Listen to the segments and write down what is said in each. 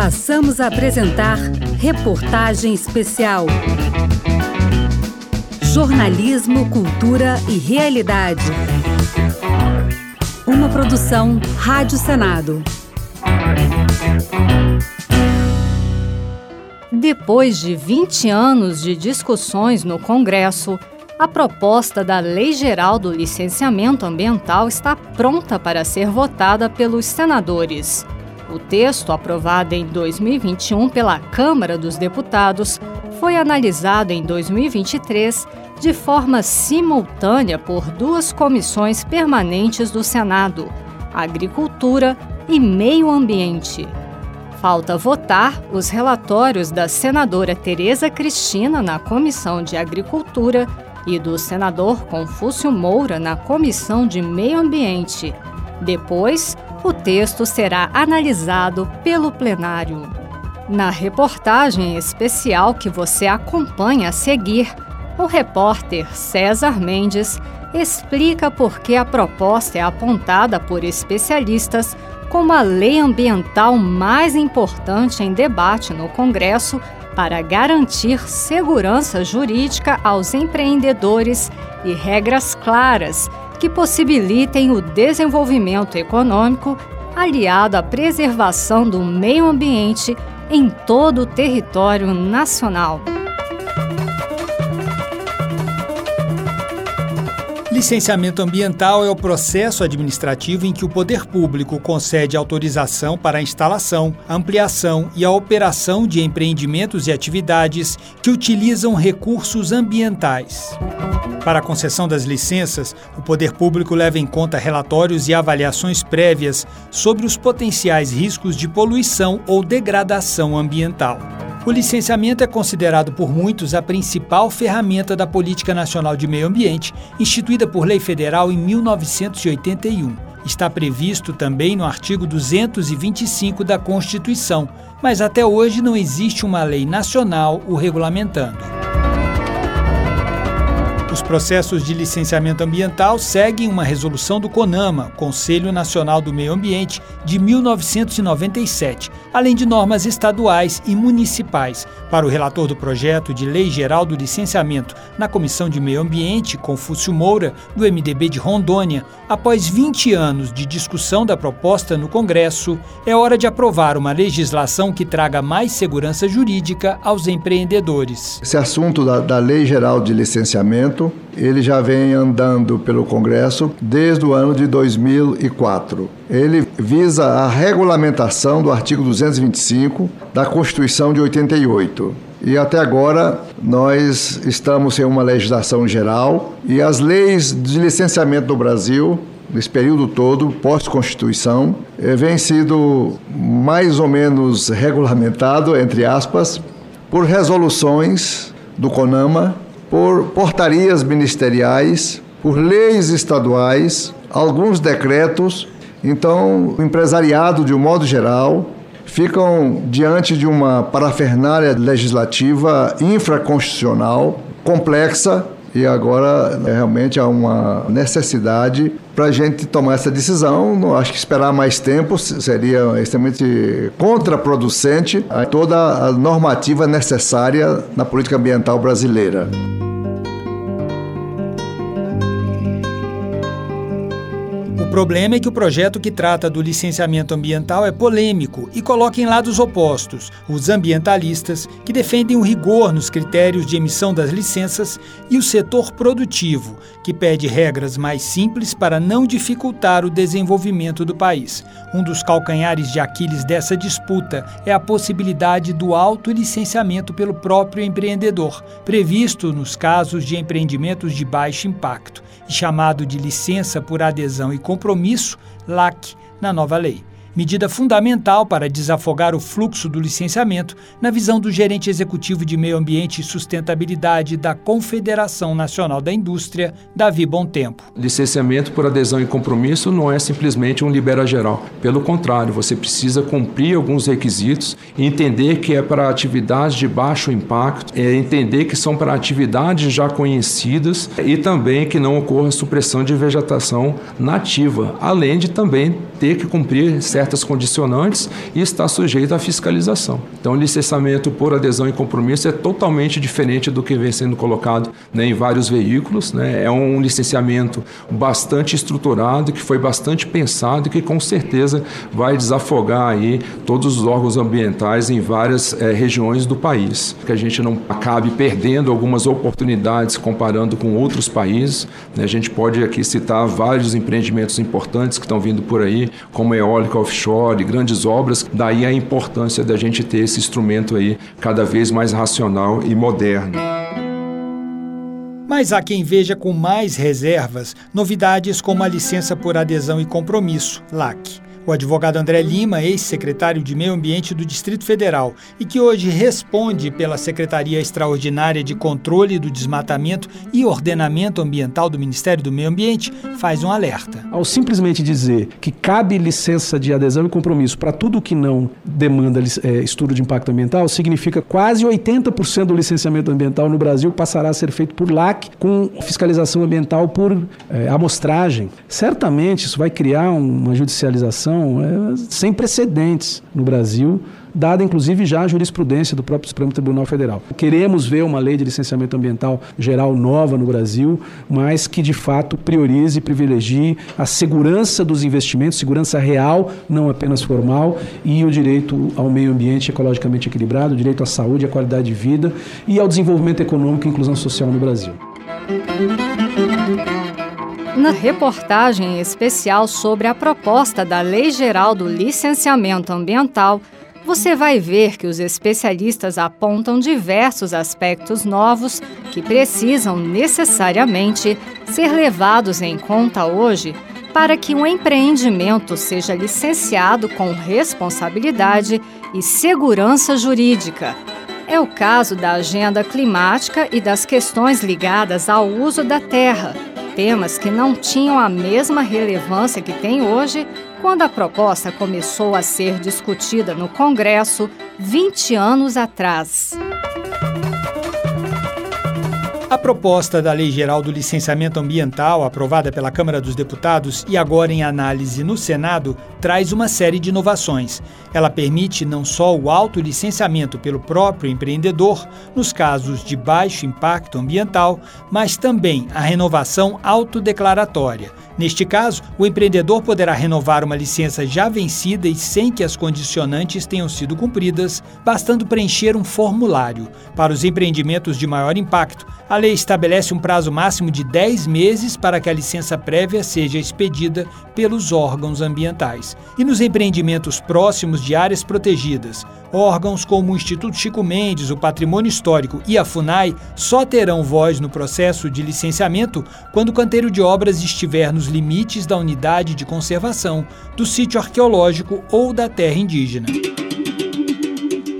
Passamos a apresentar Reportagem Especial. Jornalismo, Cultura e Realidade. Uma produção Rádio Senado. Depois de 20 anos de discussões no Congresso, a proposta da Lei Geral do Licenciamento Ambiental está pronta para ser votada pelos senadores. O texto, aprovado em 2021 pela Câmara dos Deputados, foi analisado em 2023 de forma simultânea por duas comissões permanentes do Senado, Agricultura e Meio Ambiente. Falta votar os relatórios da senadora Tereza Cristina na Comissão de Agricultura e do senador Confúcio Moura na Comissão de Meio Ambiente. Depois, o texto será analisado pelo plenário. Na reportagem especial que você acompanha a seguir, o repórter César Mendes explica por que a proposta é apontada por especialistas como a lei ambiental mais importante em debate no Congresso para garantir segurança jurídica aos empreendedores e regras claras que possibilitem o desenvolvimento econômico aliado à preservação do meio ambiente em todo o território nacional. Licenciamento ambiental é o processo administrativo em que o poder público concede autorização para a instalação, ampliação e a operação de empreendimentos e atividades que utilizam recursos ambientais. Para a concessão das licenças, o poder público leva em conta relatórios e avaliações prévias sobre os potenciais riscos de poluição ou degradação ambiental. O licenciamento é considerado por muitos a principal ferramenta da Política Nacional de Meio Ambiente, instituída por lei federal em 1981. Está previsto também no artigo 225 da Constituição, mas até hoje não existe uma lei nacional o regulamentando. Os processos de licenciamento ambiental seguem uma resolução do CONAMA, Conselho Nacional do Meio Ambiente, de 1997, além de normas estaduais e municipais. Para o relator do projeto de Lei Geral do Licenciamento na Comissão de Meio Ambiente, Confúcio Moura, do MDB de Rondônia, após 20 anos de discussão da proposta no Congresso, é hora de aprovar uma legislação que traga mais segurança jurídica aos empreendedores. Esse assunto da, da Lei Geral de Licenciamento ele já vem andando pelo Congresso desde o ano de 2004. Ele visa a regulamentação do artigo 225 da Constituição de 88. E até agora nós estamos sem uma legislação geral e as leis de licenciamento do Brasil nesse período todo, pós-Constituição, eh, vem sido mais ou menos regulamentado, entre aspas, por resoluções do CONAMA por portarias ministeriais, por leis estaduais, alguns decretos. Então, o empresariado, de um modo geral, ficam diante de uma parafernália legislativa infraconstitucional complexa e agora né, realmente há uma necessidade para a gente tomar essa decisão. Não acho que esperar mais tempo seria extremamente contraproducente a toda a normativa necessária na política ambiental brasileira. Problema é que o projeto que trata do licenciamento ambiental é polêmico e coloca em lados opostos os ambientalistas, que defendem o rigor nos critérios de emissão das licenças, e o setor produtivo, que pede regras mais simples para não dificultar o desenvolvimento do país. Um dos calcanhares de Aquiles dessa disputa é a possibilidade do autolicenciamento pelo próprio empreendedor, previsto nos casos de empreendimentos de baixo impacto e chamado de licença por adesão e compromisso, LAC, na nova lei medida fundamental para desafogar o fluxo do licenciamento, na visão do gerente executivo de Meio Ambiente e Sustentabilidade da Confederação Nacional da Indústria, Davi Tempo. Licenciamento por adesão e compromisso não é simplesmente um libera geral. Pelo contrário, você precisa cumprir alguns requisitos, entender que é para atividades de baixo impacto, é entender que são para atividades já conhecidas e também que não ocorra supressão de vegetação nativa, além de também ter que cumprir certas certas condicionantes e está sujeito à fiscalização. Então, o licenciamento por adesão e compromisso é totalmente diferente do que vem sendo colocado né, em vários veículos. Né? É um licenciamento bastante estruturado, que foi bastante pensado e que com certeza vai desafogar aí todos os órgãos ambientais em várias é, regiões do país. Que a gente não acabe perdendo algumas oportunidades comparando com outros países. Né? A gente pode aqui citar vários empreendimentos importantes que estão vindo por aí, como eólica offshore, grandes obras. Daí a importância da gente ter esse instrumento aí cada vez mais racional e moderno. Mas há quem veja com mais reservas novidades como a licença por adesão e compromisso, LAC. O advogado André Lima, ex-secretário de Meio Ambiente do Distrito Federal e que hoje responde pela Secretaria Extraordinária de Controle do Desmatamento e Ordenamento Ambiental do Ministério do Meio Ambiente, faz um alerta. Ao simplesmente dizer que cabe licença de adesão e compromisso para tudo que não demanda é, estudo de impacto ambiental, significa quase 80% do licenciamento ambiental no Brasil passará a ser feito por LAC, com fiscalização ambiental por é, amostragem. Certamente isso vai criar uma judicialização é, sem precedentes no Brasil, dada inclusive já a jurisprudência do próprio Supremo Tribunal Federal. Queremos ver uma lei de licenciamento ambiental geral nova no Brasil, mas que de fato priorize e privilegie a segurança dos investimentos, segurança real, não apenas formal, e o direito ao meio ambiente ecologicamente equilibrado, o direito à saúde, à qualidade de vida e ao desenvolvimento econômico e inclusão social no Brasil. Na reportagem especial sobre a proposta da Lei Geral do Licenciamento Ambiental, você vai ver que os especialistas apontam diversos aspectos novos que precisam necessariamente ser levados em conta hoje para que um empreendimento seja licenciado com responsabilidade e segurança jurídica. É o caso da agenda climática e das questões ligadas ao uso da terra temas que não tinham a mesma relevância que tem hoje quando a proposta começou a ser discutida no Congresso 20 anos atrás. A proposta da Lei Geral do Licenciamento Ambiental, aprovada pela Câmara dos Deputados e agora em análise no Senado, traz uma série de inovações. Ela permite não só o autolicenciamento pelo próprio empreendedor, nos casos de baixo impacto ambiental, mas também a renovação autodeclaratória. Neste caso, o empreendedor poderá renovar uma licença já vencida e sem que as condicionantes tenham sido cumpridas, bastando preencher um formulário. Para os empreendimentos de maior impacto, a lei estabelece um prazo máximo de 10 meses para que a licença prévia seja expedida pelos órgãos ambientais. E nos empreendimentos próximos de áreas protegidas, órgãos como o Instituto Chico Mendes, o Patrimônio Histórico e a FUNAI só terão voz no processo de licenciamento quando o canteiro de obras estiver nos limites da unidade de conservação, do sítio arqueológico ou da terra indígena.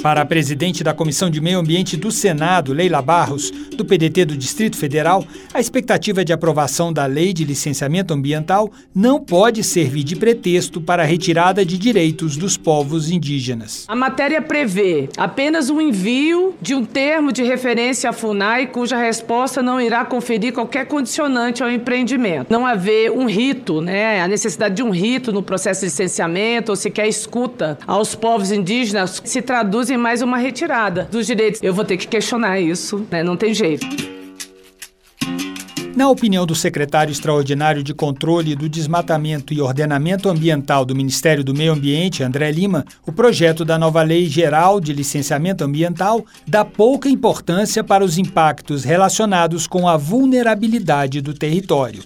Para a presidente da Comissão de Meio Ambiente do Senado, Leila Barros, do PDT do Distrito Federal, a expectativa de aprovação da Lei de Licenciamento Ambiental não pode servir de pretexto para a retirada de direitos dos povos indígenas. A matéria prevê apenas o envio de um termo de referência à FUNAI, cuja resposta não irá conferir qualquer condicionante ao empreendimento. Não haver um rito, né, a necessidade de um rito no processo de licenciamento ou sequer escuta aos povos indígenas se traduz em mais uma retirada dos direitos. Eu vou ter que questionar isso, né? Não tem jeito. Na opinião do secretário extraordinário de Controle do Desmatamento e Ordenamento Ambiental do Ministério do Meio Ambiente, André Lima, o projeto da nova Lei Geral de Licenciamento Ambiental dá pouca importância para os impactos relacionados com a vulnerabilidade do território.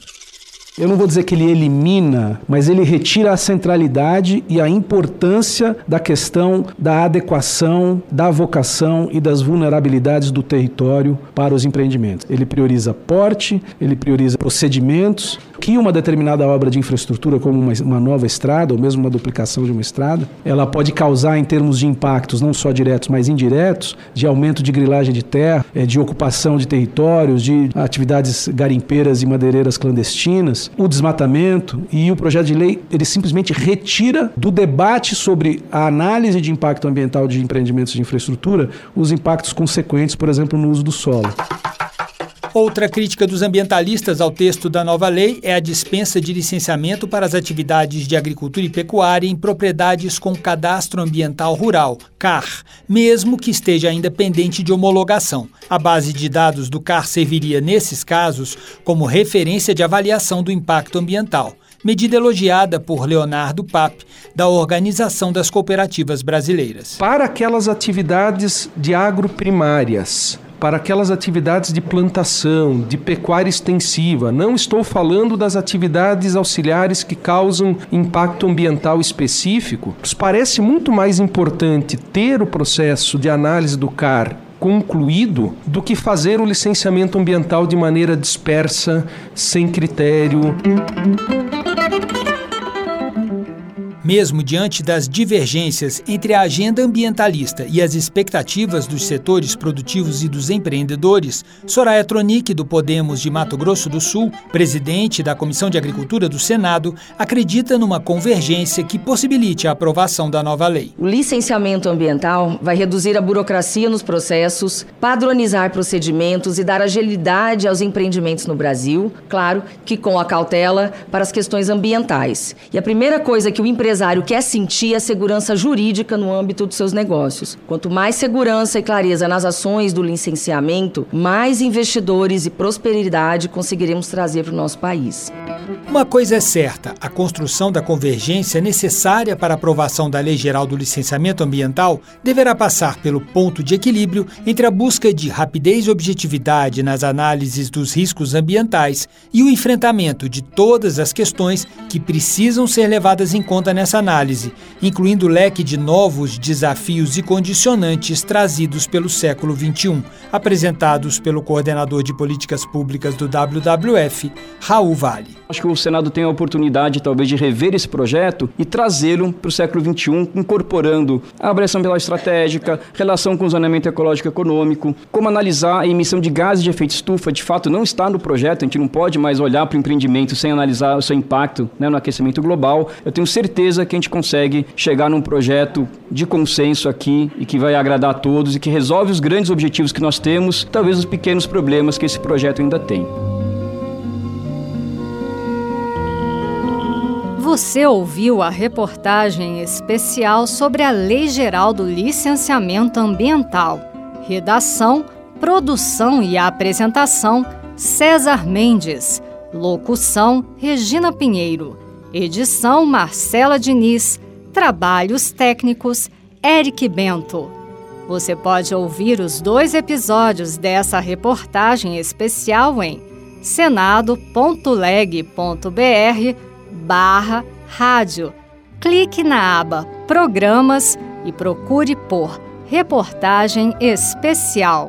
Eu não vou dizer que ele elimina, mas ele retira a centralidade e a importância da questão da adequação, da vocação e das vulnerabilidades do território para os empreendimentos. Ele prioriza porte, ele prioriza procedimentos, que uma determinada obra de infraestrutura, como uma, uma, nova estrada ou mesmo uma duplicação de uma estrada, ela pode causar em termos de impactos não só diretos, mas indiretos, de aumento de grilagem de terra, eh, de ocupação de territórios, de atividades garimpeiras e madeireiras clandestinas, o desmatamento e o projeto de lei ele simplesmente retira do debate sobre a análise de impacto ambiental de empreendimentos de infraestrutura os impactos consequentes, por exemplo, no uso do solo. Outra crítica dos ambientalistas ao texto da nova lei é a dispensa de licenciamento para as atividades de agricultura e pecuária em propriedades com cadastro ambiental rural, CAR, mesmo que esteja ainda pendente de homologação. A base de dados do CAR serviria, nesses casos, como referência de avaliação do impacto ambiental medida elogiada por Leonardo Pape, da Organização das Cooperativas Brasileiras. Para aquelas atividades de agroprimárias, para aquelas atividades de plantação, de pecuária extensiva. Não estou falando das atividades auxiliares que causam impacto ambiental específico. Nos parece muito mais importante ter o processo de análise do CAR concluído do que fazer o licenciamento ambiental de maneira dispersa, sem critério. Mesmo diante das divergências entre a agenda ambientalista e as expectativas dos setores produtivos e dos empreendedores, Soraya Tronic, do Podemos de Mato Grosso do Sul, presidente da Comissão de Agricultura do Senado, acredita numa convergência que possibilite a aprovação da nova lei. O licenciamento ambiental vai reduzir a burocracia nos processos, padronizar procedimentos e dar agilidade aos empreendimentos no Brasil, claro que com a cautela para as questões ambientais. E a primeira coisa que o empresário empresário quer sentir a segurança jurídica no âmbito dos seus negócios. Quanto mais segurança e clareza nas ações do licenciamento, mais investidores e prosperidade conseguiremos trazer para o nosso país. Uma coisa é certa: a construção da convergência necessária para a aprovação da Lei Geral do Licenciamento Ambiental deverá passar pelo ponto de equilíbrio entre a busca de rapidez e objetividade nas análises dos riscos ambientais e o enfrentamento de todas as questões que precisam ser levadas em conta nessa nessa análise, incluindo o leque de novos desafios e condicionantes trazidos pelo século XXI, apresentados pelo coordenador de políticas públicas do WWF, Raul Vale. Acho que o Senado tem a oportunidade, talvez, de rever esse projeto e trazê-lo para o século XXI, incorporando a avaliação pela estratégica, relação com o zoneamento ecológico econômico, como analisar a emissão de gases de efeito estufa. De fato, não está no projeto, a gente não pode mais olhar para o empreendimento sem analisar o seu impacto né, no aquecimento global. Eu tenho certeza certeza que a gente consegue chegar num projeto de consenso aqui e que vai agradar a todos e que resolve os grandes objetivos que nós temos, talvez os pequenos problemas que esse projeto ainda tem. Você ouviu a reportagem especial sobre a Lei Geral do Licenciamento Ambiental. Redação, produção e apresentação: César Mendes. Locução: Regina Pinheiro. Edição Marcela Diniz. Trabalhos técnicos Eric Bento. Você pode ouvir os dois episódios dessa reportagem especial em senado.leg.br barra rádio. Clique na aba Programas e procure por Reportagem Especial.